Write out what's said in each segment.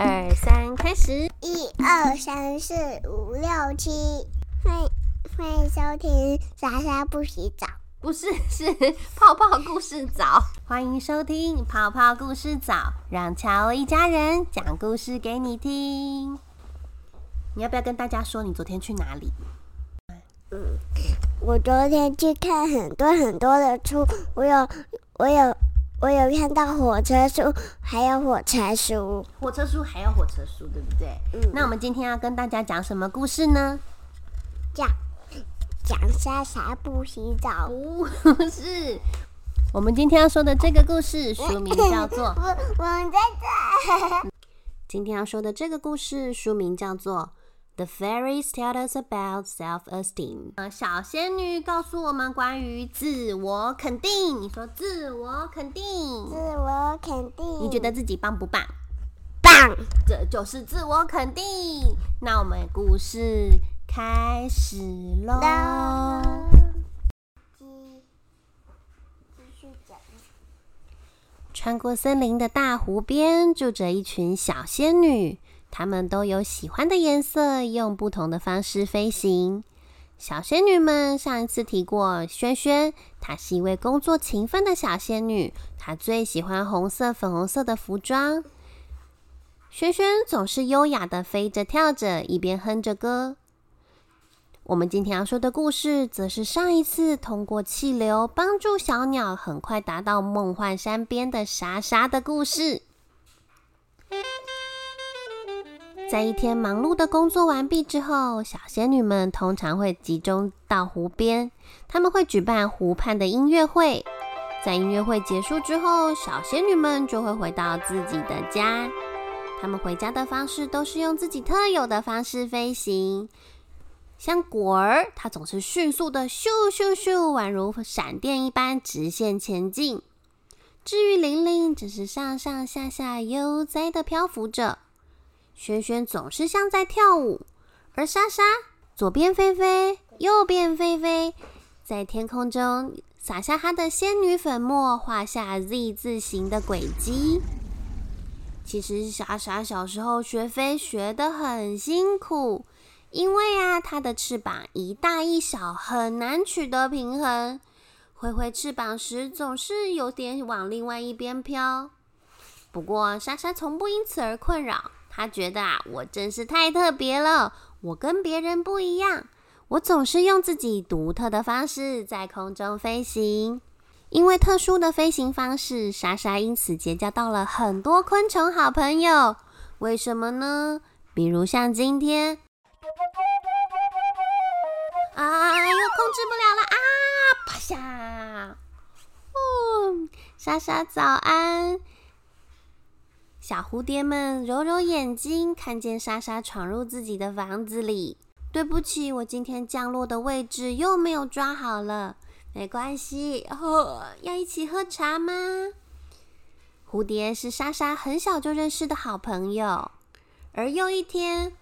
二三，开始！一二三四五六七，欢迎欢迎收听莎莎不洗澡。不是，是泡泡故事早。欢迎收听泡泡故事早，让乔一家人讲故事给你听。你要不要跟大家说你昨天去哪里？嗯，我昨天去看很多很多的书，我有我有我有看到火车书，还有火柴书。火车书还有火车书，对不对？嗯那我们今天要跟大家讲什么故事呢？讲讲莎莎不洗澡。不是，我们今天要说的这个故事书名叫做我我们在这。今天要说的这个故事书名叫做《The Fairies Tell Us About Self-Esteem》。呃，小仙女告诉我们关于自我肯定。你说自我肯定，自我肯定。你觉得自己棒不棒？棒？这就是自我肯定。那我们故事开始喽。继继续讲。穿过森林的大湖边，住着一群小仙女，她们都有喜欢的颜色，用不同的方式飞行。小仙女们上一次提过，萱萱，她是一位工作勤奋的小仙女，她最喜欢红色、粉红色的服装。萱萱总是优雅的飞着、跳着，一边哼着歌。我们今天要说的故事，则是上一次通过气流帮助小鸟很快达到梦幻山边的莎莎的故事。在一天忙碌的工作完毕之后，小仙女们通常会集中到湖边，他们会举办湖畔的音乐会。在音乐会结束之后，小仙女们就会回到自己的家。他们回家的方式都是用自己特有的方式飞行。像果儿，它总是迅速的咻咻咻，宛如闪电一般直线前进。至于玲玲，只是上上下下悠哉的漂浮着。萱萱总是像在跳舞，而莎莎左边飞飞，右边飞飞，在天空中撒下她的仙女粉末，画下 Z 字形的轨迹。其实莎莎小时候学飞学得很辛苦。因为啊，它的翅膀一大一小，很难取得平衡。挥挥翅膀时，总是有点往另外一边飘。不过，莎莎从不因此而困扰。他觉得啊，我真是太特别了，我跟别人不一样。我总是用自己独特的方式在空中飞行。因为特殊的飞行方式，莎莎因此结交到了很多昆虫好朋友。为什么呢？比如像今天。啊！又控制不了了啊！啪下！哦，莎莎早安。小蝴蝶们揉揉眼睛，看见莎莎闯入自己的房子里。对不起，我今天降落的位置又没有抓好了。没关系，哦，要一起喝茶吗？蝴蝶是莎莎很小就认识的好朋友，而又一天。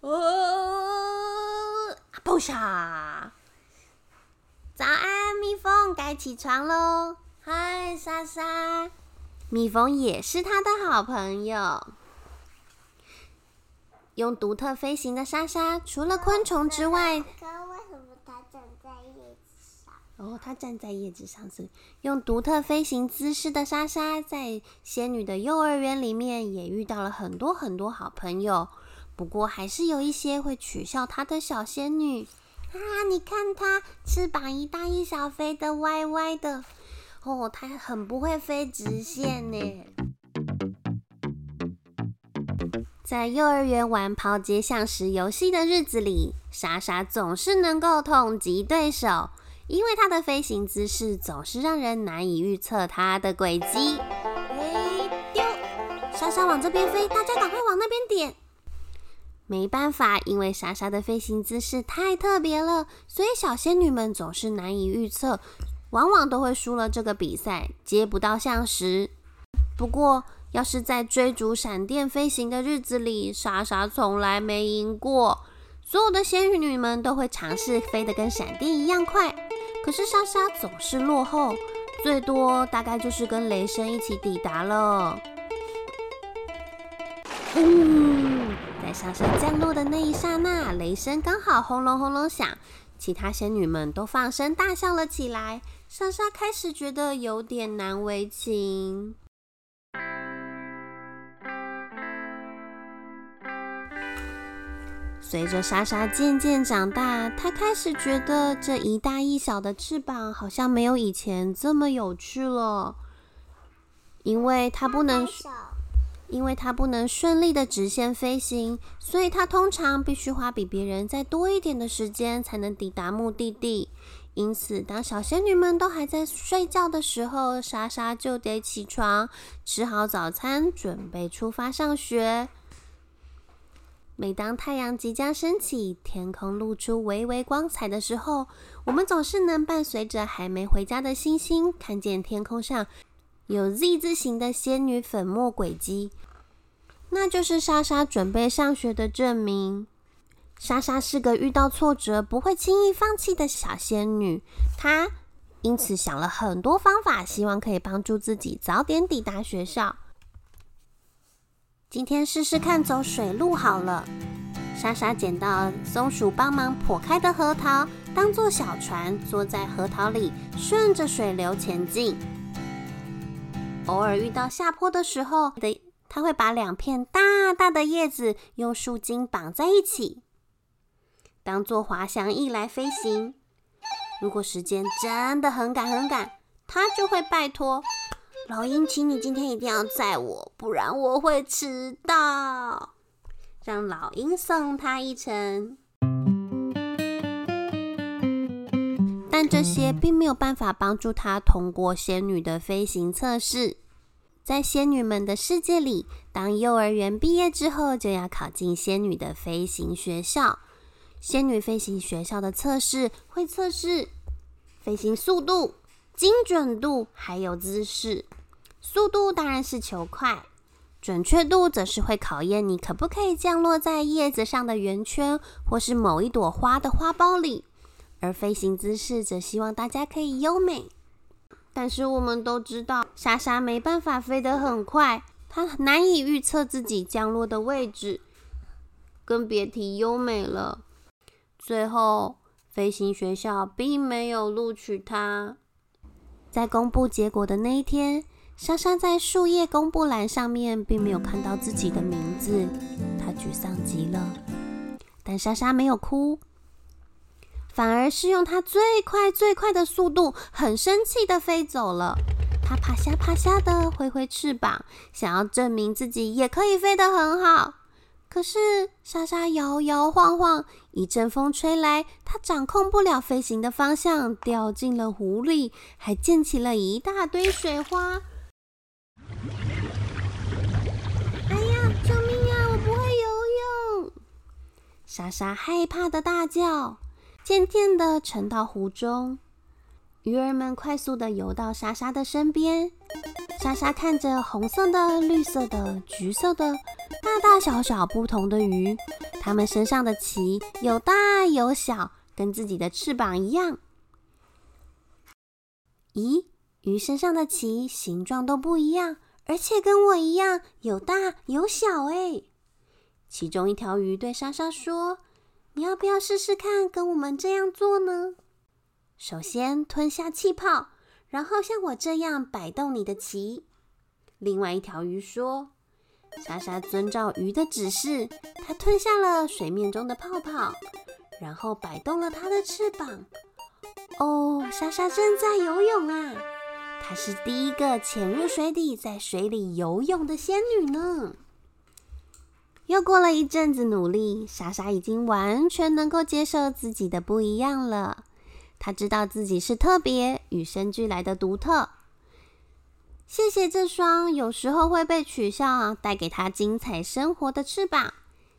哦，爆下！早安，蜜蜂，该起床喽。嗨，莎莎，蜜蜂也是他的好朋友。用独特飞行的莎莎，除了昆虫之外，可为什么它站在叶子上？哦，它站在叶子上是用独特飞行姿势的莎莎，在仙女的幼儿园里面也遇到了很多很多好朋友。不过，还是有一些会取笑她的小仙女啊！你看它翅膀一大一小，飞得歪歪的哦，它很不会飞直线呢。在幼儿园玩抛接象石游戏的日子里，莎莎总是能够痛击对手，因为她的飞行姿势总是让人难以预测她的轨迹。哎，丢！莎莎往这边飞，大家赶快往那边点。没办法，因为莎莎的飞行姿势太特别了，所以小仙女们总是难以预测，往往都会输了这个比赛，接不到象石。不过，要是在追逐闪电飞行的日子里，莎莎从来没赢过。所有的仙女们都会尝试飞得跟闪电一样快，可是莎莎总是落后。最多大概就是跟雷声一起抵达了。在莎莎降落的那一刹那，雷声刚好轰隆轰隆响，其他仙女们都放声大笑了起来。莎莎开始觉得有点难为情。随着莎莎渐渐长大，她开始觉得这一大一小的翅膀好像没有以前这么有趣了，因为她不能。因为它不能顺利的直线飞行，所以它通常必须花比别人再多一点的时间才能抵达目的地。因此，当小仙女们都还在睡觉的时候，莎莎就得起床，吃好早餐，准备出发上学。每当太阳即将升起，天空露出微微光彩的时候，我们总是能伴随着还没回家的星星，看见天空上。有 Z 字形的仙女粉末轨迹，那就是莎莎准备上学的证明。莎莎是个遇到挫折不会轻易放弃的小仙女，她因此想了很多方法，希望可以帮助自己早点抵达学校。今天试试看走水路好了。莎莎捡到松鼠帮忙破开的核桃，当做小船，坐在核桃里，顺着水流前进。偶尔遇到下坡的时候，的他会把两片大大的叶子用树茎绑在一起，当做滑翔翼来飞行。如果时间真的很赶很赶，他就会拜托老鹰，请你今天一定要载我，不然我会迟到。让老鹰送他一程。但这些并没有办法帮助他通过仙女的飞行测试。在仙女们的世界里，当幼儿园毕业之后，就要考进仙女的飞行学校。仙女飞行学校的测试会测试飞行速度、精准度，还有姿势。速度当然是求快，准确度则是会考验你可不可以降落在叶子上的圆圈，或是某一朵花的花苞里。而飞行姿势则希望大家可以优美，但是我们都知道，莎莎没办法飞得很快，她难以预测自己降落的位置，更别提优美了。最后，飞行学校并没有录取她。在公布结果的那一天，莎莎在树叶公布栏上面并没有看到自己的名字，她沮丧极了。但莎莎没有哭。反而是用它最快最快的速度，很生气的飞走了。它啪下啪下的挥挥翅膀，想要证明自己也可以飞得很好。可是莎莎摇摇晃晃，一阵风吹来，它掌控不了飞行的方向，掉进了湖里，还溅起了一大堆水花。哎呀，救命啊！我不会游泳！莎莎害怕的大叫。渐渐的沉到湖中，鱼儿们快速的游到莎莎的身边。莎莎看着红色的、绿色的、橘色的，大大小小不同的鱼，它们身上的鳍有大有小，跟自己的翅膀一样。咦，鱼身上的鳍形状都不一样，而且跟我一样有大有小。哎，其中一条鱼对莎莎说。你要不要试试看，跟我们这样做呢？首先吞下气泡，然后像我这样摆动你的鳍。另外一条鱼说：“莎莎遵照鱼的指示，它吞下了水面中的泡泡，然后摆动了它的翅膀。哦，莎莎正在游泳啊！她是第一个潜入水底，在水里游泳的仙女呢。”又过了一阵子努力，莎莎已经完全能够接受自己的不一样了。她知道自己是特别、与生俱来的独特。谢谢这双有时候会被取笑、带给她精彩生活的翅膀，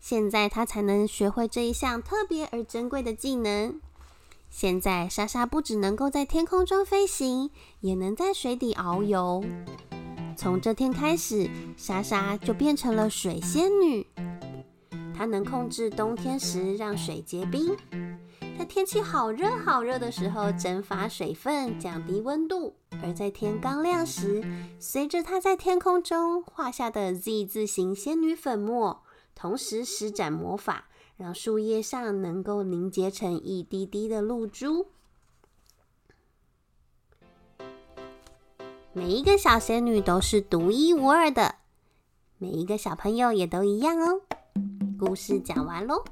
现在她才能学会这一项特别而珍贵的技能。现在，莎莎不只能够在天空中飞行，也能在水底遨游。从这天开始，莎莎就变成了水仙女。她能控制冬天时让水结冰，在天气好热好热的时候蒸发水分，降低温度；而在天刚亮时，随着它在天空中画下的 Z 字形仙女粉末，同时施展魔法，让树叶上能够凝结成一滴滴的露珠。每一个小仙女都是独一无二的，每一个小朋友也都一样哦。故事讲完喽。